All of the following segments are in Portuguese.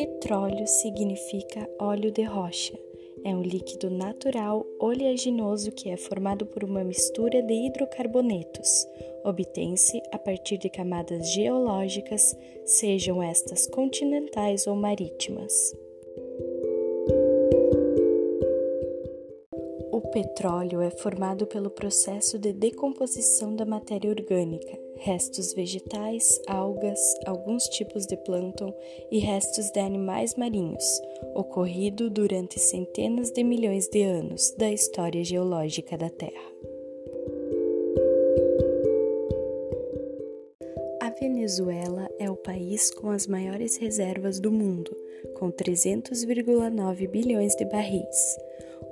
Petróleo significa óleo de rocha. É um líquido natural oleaginoso que é formado por uma mistura de hidrocarbonetos. Obtém-se a partir de camadas geológicas, sejam estas continentais ou marítimas. Petróleo é formado pelo processo de decomposição da matéria orgânica, restos vegetais, algas, alguns tipos de plâncton e restos de animais marinhos, ocorrido durante centenas de milhões de anos da história geológica da Terra. Venezuela é o país com as maiores reservas do mundo, com 300,9 bilhões de barris.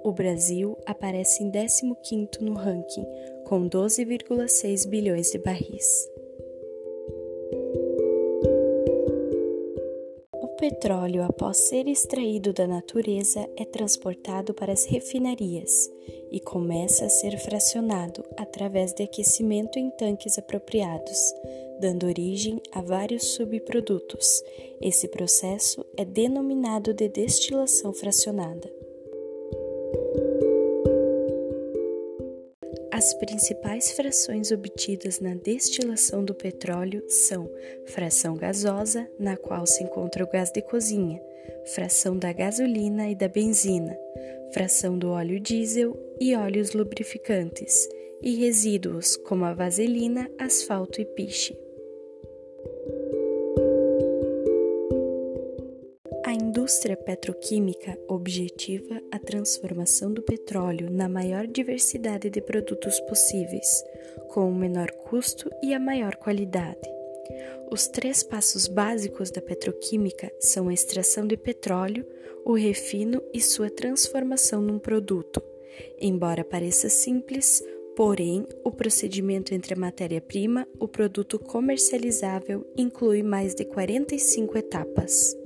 O Brasil aparece em 15º no ranking, com 12,6 bilhões de barris. Petróleo, após ser extraído da natureza, é transportado para as refinarias e começa a ser fracionado através de aquecimento em tanques apropriados, dando origem a vários subprodutos. Esse processo é denominado de destilação fracionada. As principais frações obtidas na destilação do petróleo são fração gasosa, na qual se encontra o gás de cozinha, fração da gasolina e da benzina, fração do óleo diesel e óleos lubrificantes, e resíduos como a vaselina, asfalto e piche. Indústria petroquímica objetiva a transformação do petróleo na maior diversidade de produtos possíveis, com o menor custo e a maior qualidade. Os três passos básicos da petroquímica são a extração de petróleo, o refino e sua transformação num produto. Embora pareça simples, porém, o procedimento entre a matéria-prima, o produto comercializável, inclui mais de 45 etapas.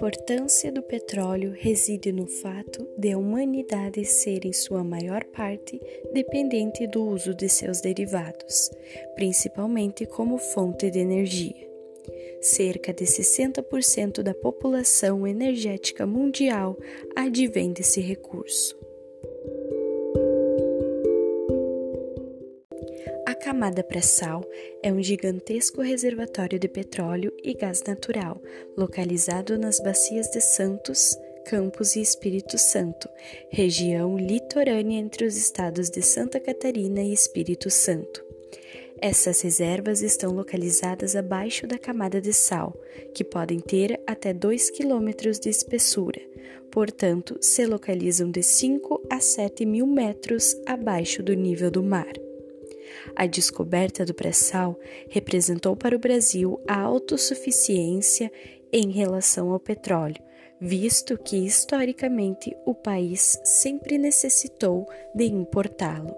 Importância do petróleo reside no fato de a humanidade ser, em sua maior parte, dependente do uso de seus derivados, principalmente como fonte de energia. Cerca de 60% da população energética mundial advém desse recurso. Camada pré-sal é um gigantesco reservatório de petróleo e gás natural, localizado nas bacias de Santos, Campos e Espírito Santo, região litorânea entre os estados de Santa Catarina e Espírito Santo. Essas reservas estão localizadas abaixo da camada de sal, que podem ter até 2 km de espessura, portanto, se localizam de 5 a 7 mil metros abaixo do nível do mar. A descoberta do pré-sal representou para o Brasil a autossuficiência em relação ao petróleo, visto que historicamente o país sempre necessitou de importá-lo.